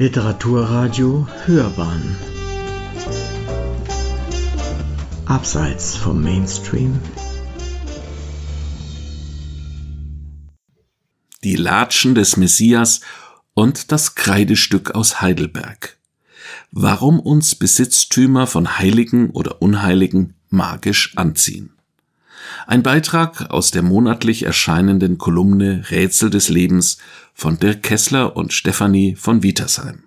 Literaturradio Hörbahn Abseits vom Mainstream Die Latschen des Messias und das Kreidestück aus Heidelberg. Warum uns Besitztümer von Heiligen oder Unheiligen magisch anziehen. Ein Beitrag aus der monatlich erscheinenden Kolumne Rätsel des Lebens von Dirk Kessler und Stefanie von Wietersheim.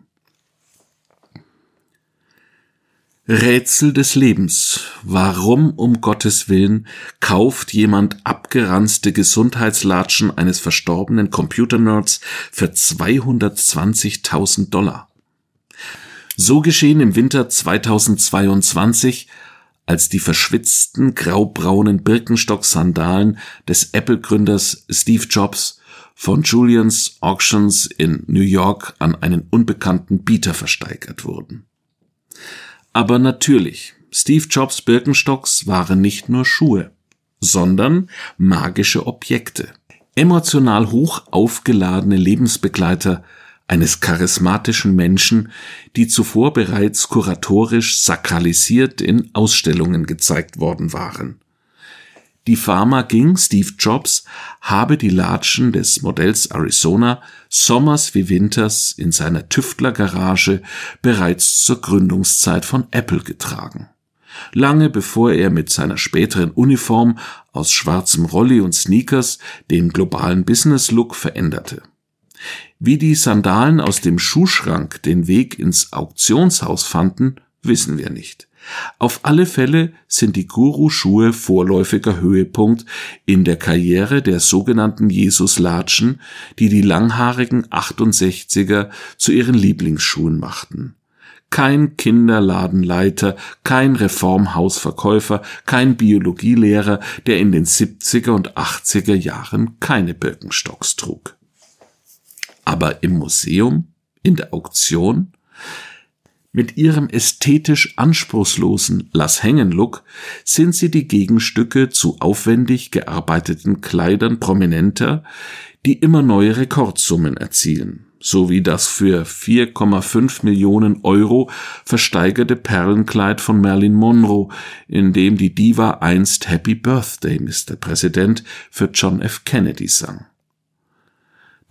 Rätsel des Lebens. Warum um Gottes Willen kauft jemand abgeranzte Gesundheitslatschen eines verstorbenen Computernerds für 220.000 Dollar? So geschehen im Winter 2022 als die verschwitzten graubraunen Birkenstock-Sandalen des Apple-Gründers Steve Jobs von Julians Auctions in New York an einen unbekannten Bieter versteigert wurden. Aber natürlich, Steve Jobs Birkenstocks waren nicht nur Schuhe, sondern magische Objekte. Emotional hoch aufgeladene Lebensbegleiter eines charismatischen Menschen, die zuvor bereits kuratorisch sakralisiert in Ausstellungen gezeigt worden waren. Die Pharma ging Steve Jobs habe die Latschen des Modells Arizona sommers wie winters in seiner Tüftlergarage bereits zur Gründungszeit von Apple getragen. Lange bevor er mit seiner späteren Uniform aus schwarzem Rolli und Sneakers den globalen Business-Look veränderte. Wie die Sandalen aus dem Schuhschrank den Weg ins Auktionshaus fanden, wissen wir nicht. Auf alle Fälle sind die Guru-Schuhe vorläufiger Höhepunkt in der Karriere der sogenannten Jesus-Latschen, die die langhaarigen 68er zu ihren Lieblingsschuhen machten. Kein Kinderladenleiter, kein Reformhausverkäufer, kein Biologielehrer, der in den 70er und 80er Jahren keine Birkenstocks trug aber im Museum, in der Auktion, mit ihrem ästhetisch anspruchslosen Lass-Hängen-Look sind sie die Gegenstücke zu aufwendig gearbeiteten Kleidern prominenter, die immer neue Rekordsummen erzielen, so wie das für 4,5 Millionen Euro versteigerte Perlenkleid von Marilyn Monroe, in dem die Diva einst Happy Birthday, Mr. Präsident, für John F. Kennedy sang.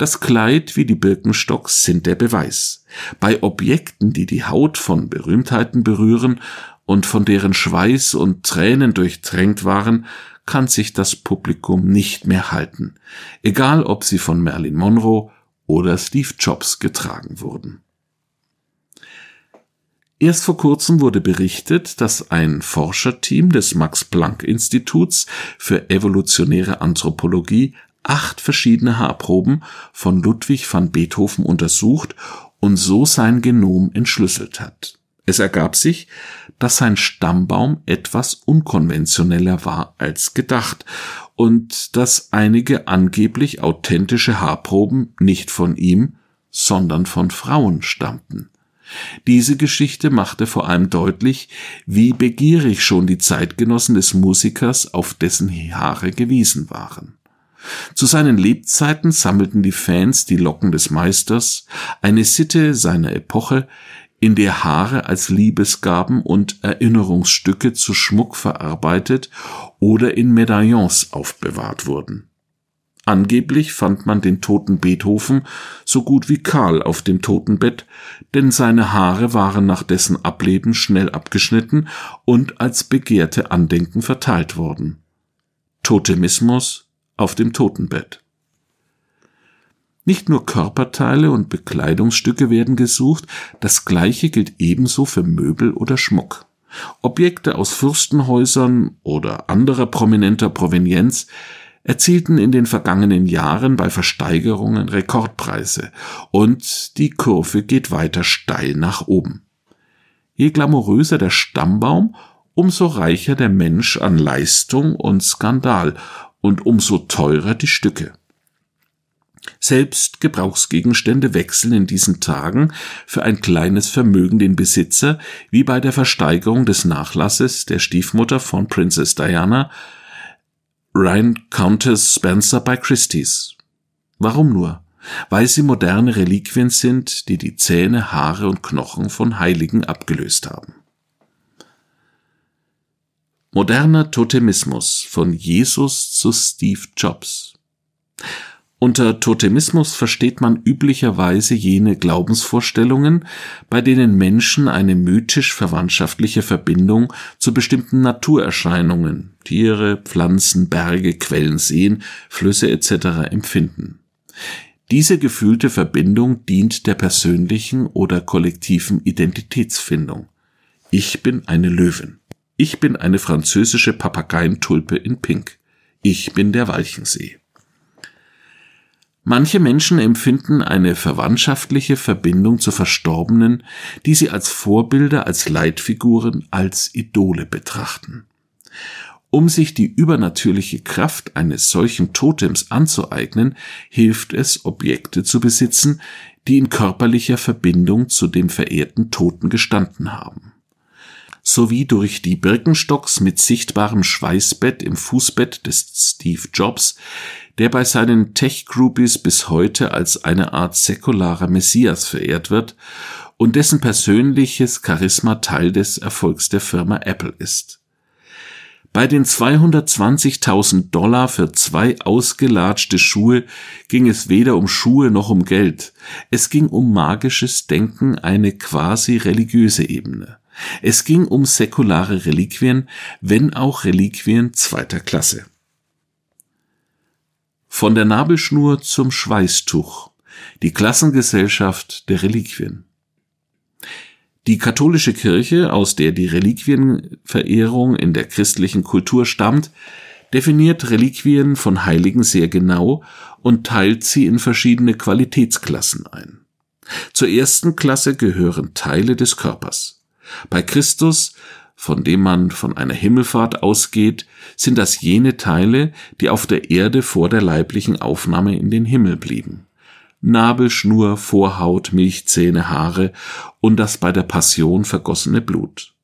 Das Kleid wie die Birkenstocks sind der Beweis. Bei Objekten, die die Haut von Berühmtheiten berühren und von deren Schweiß und Tränen durchtränkt waren, kann sich das Publikum nicht mehr halten, egal ob sie von Marilyn Monroe oder Steve Jobs getragen wurden. Erst vor kurzem wurde berichtet, dass ein Forscherteam des Max Planck Instituts für evolutionäre Anthropologie acht verschiedene Haarproben von Ludwig van Beethoven untersucht und so sein Genom entschlüsselt hat. Es ergab sich, dass sein Stammbaum etwas unkonventioneller war als gedacht und dass einige angeblich authentische Haarproben nicht von ihm, sondern von Frauen stammten. Diese Geschichte machte vor allem deutlich, wie begierig schon die Zeitgenossen des Musikers auf dessen Haare gewiesen waren. Zu seinen Lebzeiten sammelten die Fans die Locken des Meisters, eine Sitte seiner Epoche, in der Haare als Liebesgaben und Erinnerungsstücke zu Schmuck verarbeitet oder in Medaillons aufbewahrt wurden. Angeblich fand man den toten Beethoven so gut wie kahl auf dem Totenbett, denn seine Haare waren nach dessen Ableben schnell abgeschnitten und als begehrte Andenken verteilt worden. Totemismus auf dem Totenbett. Nicht nur Körperteile und Bekleidungsstücke werden gesucht, das gleiche gilt ebenso für Möbel oder Schmuck. Objekte aus Fürstenhäusern oder anderer prominenter Provenienz erzielten in den vergangenen Jahren bei Versteigerungen Rekordpreise und die Kurve geht weiter steil nach oben. Je glamouröser der Stammbaum, umso reicher der Mensch an Leistung und Skandal und umso teurer die Stücke. Selbst Gebrauchsgegenstände wechseln in diesen Tagen für ein kleines Vermögen den Besitzer, wie bei der Versteigerung des Nachlasses der Stiefmutter von Princess Diana, Ryan Countess Spencer bei Christie's. Warum nur? weil sie moderne Reliquien sind, die die Zähne, Haare und Knochen von Heiligen abgelöst haben. Moderner Totemismus von Jesus zu Steve Jobs. Unter Totemismus versteht man üblicherweise jene Glaubensvorstellungen, bei denen Menschen eine mythisch verwandtschaftliche Verbindung zu bestimmten Naturerscheinungen, Tiere, Pflanzen, Berge, Quellen, Seen, Flüsse etc. empfinden. Diese gefühlte Verbindung dient der persönlichen oder kollektiven Identitätsfindung. Ich bin eine Löwin. Ich bin eine französische Papageientulpe in Pink. Ich bin der Walchensee. Manche Menschen empfinden eine verwandtschaftliche Verbindung zu Verstorbenen, die sie als Vorbilder, als Leitfiguren, als Idole betrachten. Um sich die übernatürliche Kraft eines solchen Totems anzueignen, hilft es, Objekte zu besitzen, die in körperlicher Verbindung zu dem verehrten Toten gestanden haben sowie durch die Birkenstocks mit sichtbarem Schweißbett im Fußbett des Steve Jobs, der bei seinen Tech-Groupies bis heute als eine Art säkularer Messias verehrt wird und dessen persönliches Charisma Teil des Erfolgs der Firma Apple ist. Bei den 220.000 Dollar für zwei ausgelatschte Schuhe ging es weder um Schuhe noch um Geld. Es ging um magisches Denken, eine quasi religiöse Ebene. Es ging um säkulare Reliquien, wenn auch Reliquien zweiter Klasse. Von der Nabelschnur zum Schweißtuch. Die Klassengesellschaft der Reliquien. Die katholische Kirche, aus der die Reliquienverehrung in der christlichen Kultur stammt, definiert Reliquien von Heiligen sehr genau und teilt sie in verschiedene Qualitätsklassen ein. Zur ersten Klasse gehören Teile des Körpers. Bei Christus, von dem man von einer Himmelfahrt ausgeht, sind das jene Teile, die auf der Erde vor der leiblichen Aufnahme in den Himmel blieben. Nabel, Schnur, Vorhaut, Milchzähne, Haare und das bei der Passion vergossene Blut.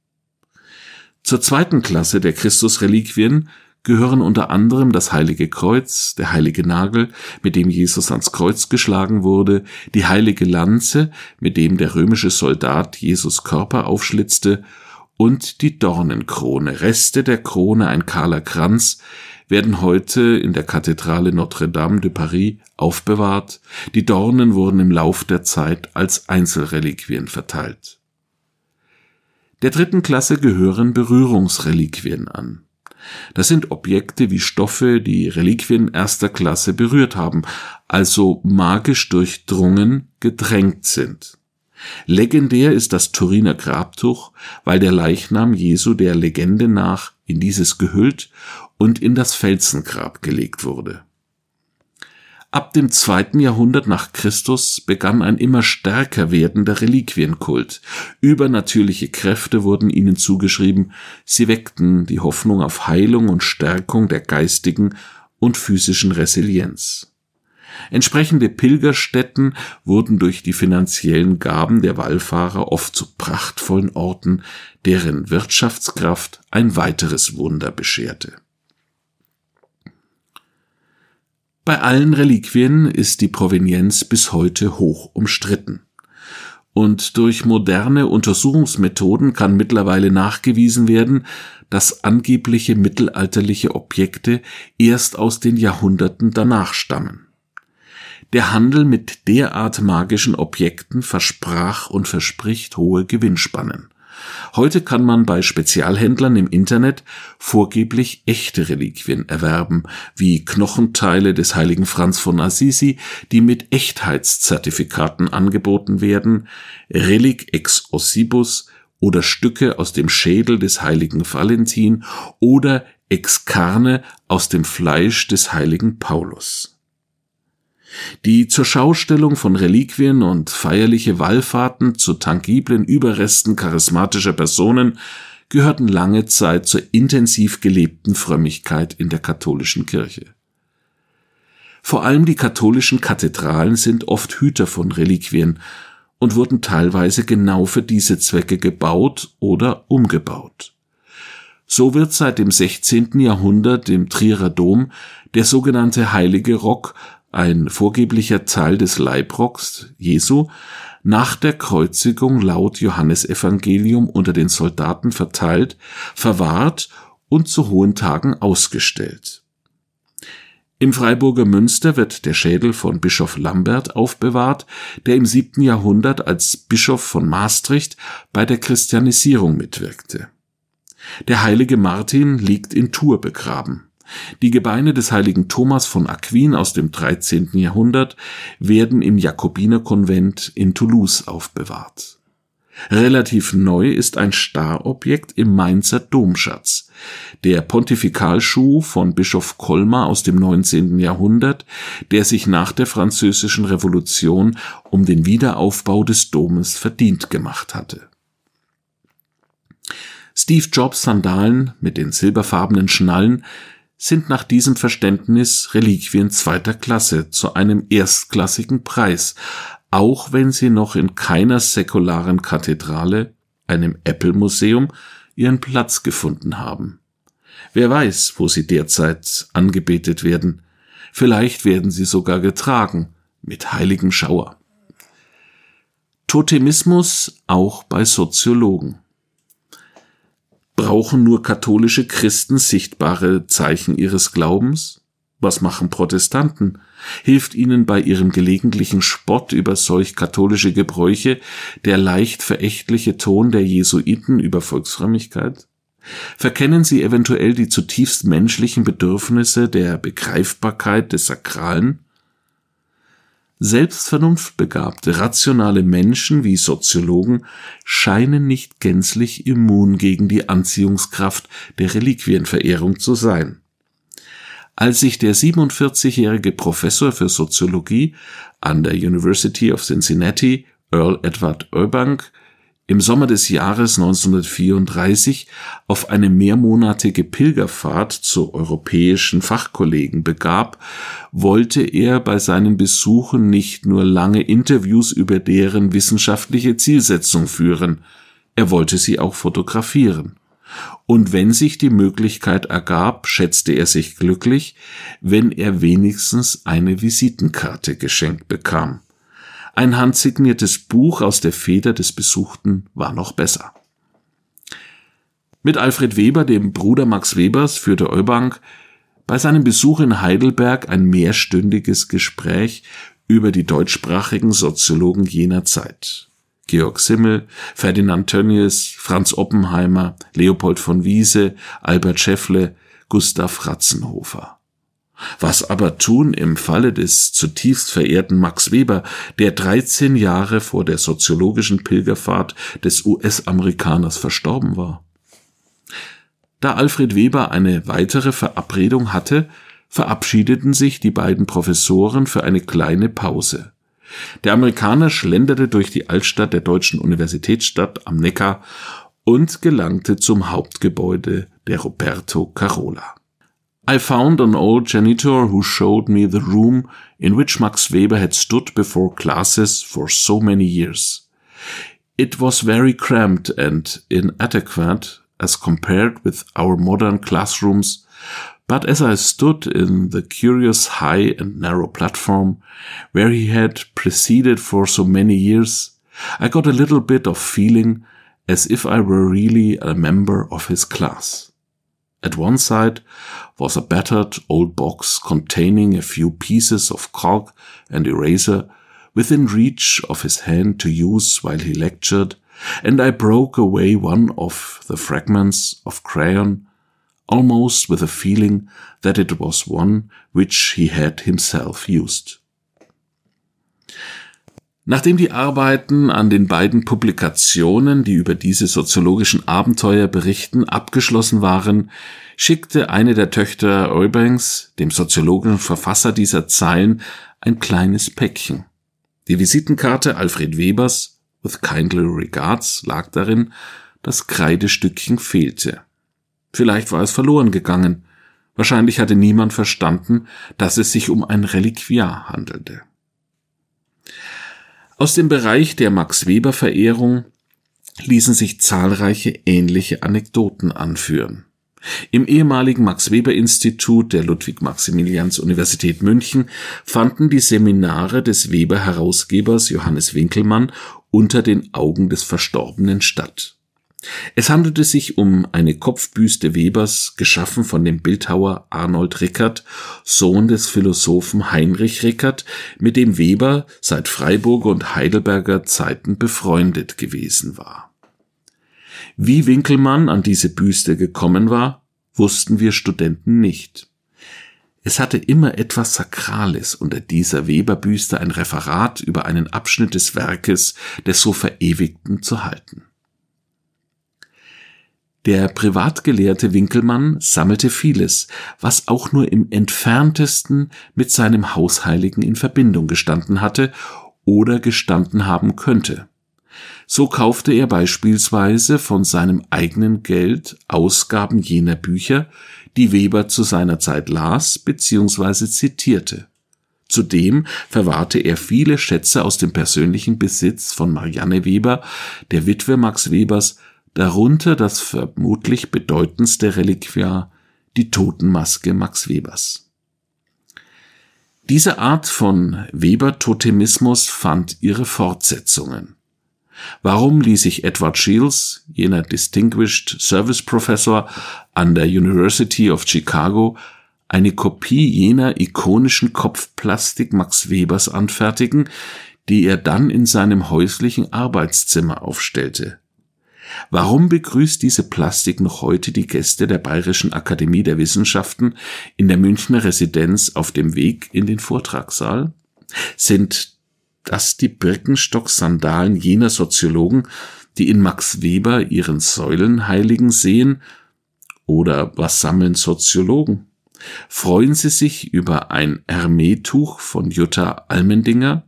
Zur zweiten Klasse der Christusreliquien gehören unter anderem das heilige Kreuz, der heilige Nagel, mit dem Jesus ans Kreuz geschlagen wurde, die heilige Lanze, mit dem der römische Soldat Jesus Körper aufschlitzte, und die Dornenkrone, Reste der Krone, ein kahler Kranz, werden heute in der Kathedrale Notre-Dame de Paris aufbewahrt, die Dornen wurden im Lauf der Zeit als Einzelreliquien verteilt. Der dritten Klasse gehören Berührungsreliquien an. Das sind Objekte wie Stoffe, die Reliquien erster Klasse berührt haben, also magisch durchdrungen, gedrängt sind. Legendär ist das Turiner Grabtuch, weil der Leichnam Jesu der Legende nach in dieses gehüllt und in das Felsengrab gelegt wurde. Ab dem zweiten Jahrhundert nach Christus begann ein immer stärker werdender Reliquienkult. Übernatürliche Kräfte wurden ihnen zugeschrieben, sie weckten die Hoffnung auf Heilung und Stärkung der geistigen und physischen Resilienz. Entsprechende Pilgerstätten wurden durch die finanziellen Gaben der Wallfahrer oft zu prachtvollen Orten, deren Wirtschaftskraft ein weiteres Wunder bescherte. Bei allen Reliquien ist die Provenienz bis heute hoch umstritten. Und durch moderne Untersuchungsmethoden kann mittlerweile nachgewiesen werden, dass angebliche mittelalterliche Objekte erst aus den Jahrhunderten danach stammen. Der Handel mit derart magischen Objekten versprach und verspricht hohe Gewinnspannen. Heute kann man bei Spezialhändlern im Internet vorgeblich echte Reliquien erwerben, wie Knochenteile des heiligen Franz von Assisi, die mit Echtheitszertifikaten angeboten werden, Relic ex ossibus oder Stücke aus dem Schädel des heiligen Valentin oder ex carne aus dem Fleisch des heiligen Paulus. Die zur Schaustellung von Reliquien und feierliche Wallfahrten zu tangiblen Überresten charismatischer Personen gehörten lange Zeit zur intensiv gelebten Frömmigkeit in der katholischen Kirche. Vor allem die katholischen Kathedralen sind oft Hüter von Reliquien und wurden teilweise genau für diese Zwecke gebaut oder umgebaut. So wird seit dem 16. Jahrhundert im Trierer Dom der sogenannte Heilige Rock ein vorgeblicher Teil des Leibrocks Jesu, nach der Kreuzigung laut Johannesevangelium unter den Soldaten verteilt, verwahrt und zu hohen Tagen ausgestellt. Im Freiburger Münster wird der Schädel von Bischof Lambert aufbewahrt, der im siebten Jahrhundert als Bischof von Maastricht bei der Christianisierung mitwirkte. Der heilige Martin liegt in Tours begraben. Die Gebeine des heiligen Thomas von Aquin aus dem 13. Jahrhundert werden im Jakobinerkonvent in Toulouse aufbewahrt. Relativ neu ist ein Starrobjekt im Mainzer Domschatz. Der Pontifikalschuh von Bischof Kolmar aus dem 19. Jahrhundert, der sich nach der französischen Revolution um den Wiederaufbau des Domes verdient gemacht hatte. Steve Jobs Sandalen mit den silberfarbenen Schnallen sind nach diesem Verständnis Reliquien zweiter Klasse zu einem erstklassigen Preis, auch wenn sie noch in keiner säkularen Kathedrale, einem Apple-Museum, ihren Platz gefunden haben. Wer weiß, wo sie derzeit angebetet werden. Vielleicht werden sie sogar getragen, mit heiligem Schauer. Totemismus auch bei Soziologen. Brauchen nur katholische Christen sichtbare Zeichen ihres Glaubens? Was machen Protestanten? Hilft ihnen bei ihrem gelegentlichen Spott über solch katholische Gebräuche der leicht verächtliche Ton der Jesuiten über Volksfrömmigkeit? Verkennen sie eventuell die zutiefst menschlichen Bedürfnisse der Begreifbarkeit des Sakralen? Selbstvernunftbegabte, rationale Menschen wie Soziologen scheinen nicht gänzlich immun gegen die Anziehungskraft der Reliquienverehrung zu sein. Als sich der 47-jährige Professor für Soziologie an der University of Cincinnati, Earl Edward Urbank, im Sommer des Jahres 1934 auf eine mehrmonatige Pilgerfahrt zu europäischen Fachkollegen begab, wollte er bei seinen Besuchen nicht nur lange Interviews über deren wissenschaftliche Zielsetzung führen, er wollte sie auch fotografieren. Und wenn sich die Möglichkeit ergab, schätzte er sich glücklich, wenn er wenigstens eine Visitenkarte geschenkt bekam. Ein handsigniertes Buch aus der Feder des Besuchten war noch besser. Mit Alfred Weber, dem Bruder Max Webers, führte Eubank bei seinem Besuch in Heidelberg ein mehrstündiges Gespräch über die deutschsprachigen Soziologen jener Zeit. Georg Simmel, Ferdinand Tönnies, Franz Oppenheimer, Leopold von Wiese, Albert Scheffle, Gustav Ratzenhofer. Was aber tun im Falle des zutiefst verehrten Max Weber, der 13 Jahre vor der soziologischen Pilgerfahrt des US-Amerikaners verstorben war? Da Alfred Weber eine weitere Verabredung hatte, verabschiedeten sich die beiden Professoren für eine kleine Pause. Der Amerikaner schlenderte durch die Altstadt der deutschen Universitätsstadt am Neckar und gelangte zum Hauptgebäude der Roberto Carola. I found an old janitor who showed me the room in which Max Weber had stood before classes for so many years. It was very cramped and inadequate as compared with our modern classrooms, but as I stood in the curious high and narrow platform where he had preceded for so many years, I got a little bit of feeling as if I were really a member of his class. At one side was a battered old box containing a few pieces of caulk and eraser within reach of his hand to use while he lectured, and I broke away one of the fragments of crayon, almost with a feeling that it was one which he had himself used. Nachdem die Arbeiten an den beiden Publikationen, die über diese soziologischen Abenteuer berichten, abgeschlossen waren, schickte eine der Töchter Eubanks, dem soziologischen Verfasser dieser Zeilen, ein kleines Päckchen. Die Visitenkarte Alfred Webers, with kindly regards, lag darin, das Kreidestückchen fehlte. Vielleicht war es verloren gegangen. Wahrscheinlich hatte niemand verstanden, dass es sich um ein Reliquiar handelte. Aus dem Bereich der Max Weber Verehrung ließen sich zahlreiche ähnliche Anekdoten anführen. Im ehemaligen Max-Weber-Institut der Ludwig-Maximilians-Universität München fanden die Seminare des Weber-Herausgebers Johannes Winkelmann unter den Augen des Verstorbenen statt. Es handelte sich um eine Kopfbüste Webers, geschaffen von dem Bildhauer Arnold Rickert, Sohn des Philosophen Heinrich Rickert, mit dem Weber seit Freiburger und Heidelberger Zeiten befreundet gewesen war. Wie Winkelmann an diese Büste gekommen war, wussten wir Studenten nicht. Es hatte immer etwas Sakrales unter dieser Weberbüste ein Referat über einen Abschnitt des Werkes des so Verewigten zu halten. Der Privatgelehrte Winkelmann sammelte vieles, was auch nur im entferntesten mit seinem Hausheiligen in Verbindung gestanden hatte oder gestanden haben könnte. So kaufte er beispielsweise von seinem eigenen Geld Ausgaben jener Bücher, die Weber zu seiner Zeit las bzw. zitierte. Zudem verwahrte er viele Schätze aus dem persönlichen Besitz von Marianne Weber, der Witwe Max Webers, darunter das vermutlich bedeutendste Reliquiar, die Totenmaske Max Webers. Diese Art von Weber-Totemismus fand ihre Fortsetzungen. Warum ließ sich Edward Shields, jener Distinguished Service Professor an der University of Chicago, eine Kopie jener ikonischen Kopfplastik Max Webers anfertigen, die er dann in seinem häuslichen Arbeitszimmer aufstellte? Warum begrüßt diese Plastik noch heute die Gäste der Bayerischen Akademie der Wissenschaften in der Münchner Residenz auf dem Weg in den Vortragssaal? Sind das die Birkenstock-Sandalen jener Soziologen, die in Max Weber ihren Säulenheiligen sehen? Oder was sammeln Soziologen? Freuen sie sich über ein Hermetuch von Jutta Almendinger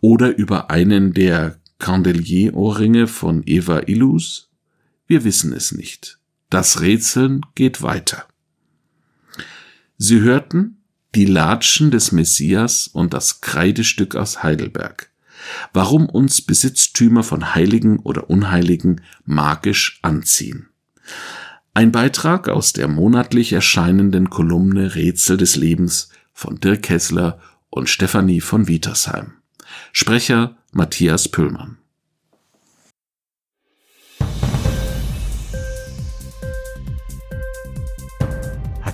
oder über einen der Candelier-Ohrringe von Eva Illus? Wir wissen es nicht. Das Rätseln geht weiter. Sie hörten die Latschen des Messias und das Kreidestück aus Heidelberg. Warum uns Besitztümer von Heiligen oder Unheiligen magisch anziehen. Ein Beitrag aus der monatlich erscheinenden Kolumne Rätsel des Lebens von Dirk Kessler und Stefanie von Wietersheim. Sprecher Matthias Püllmann.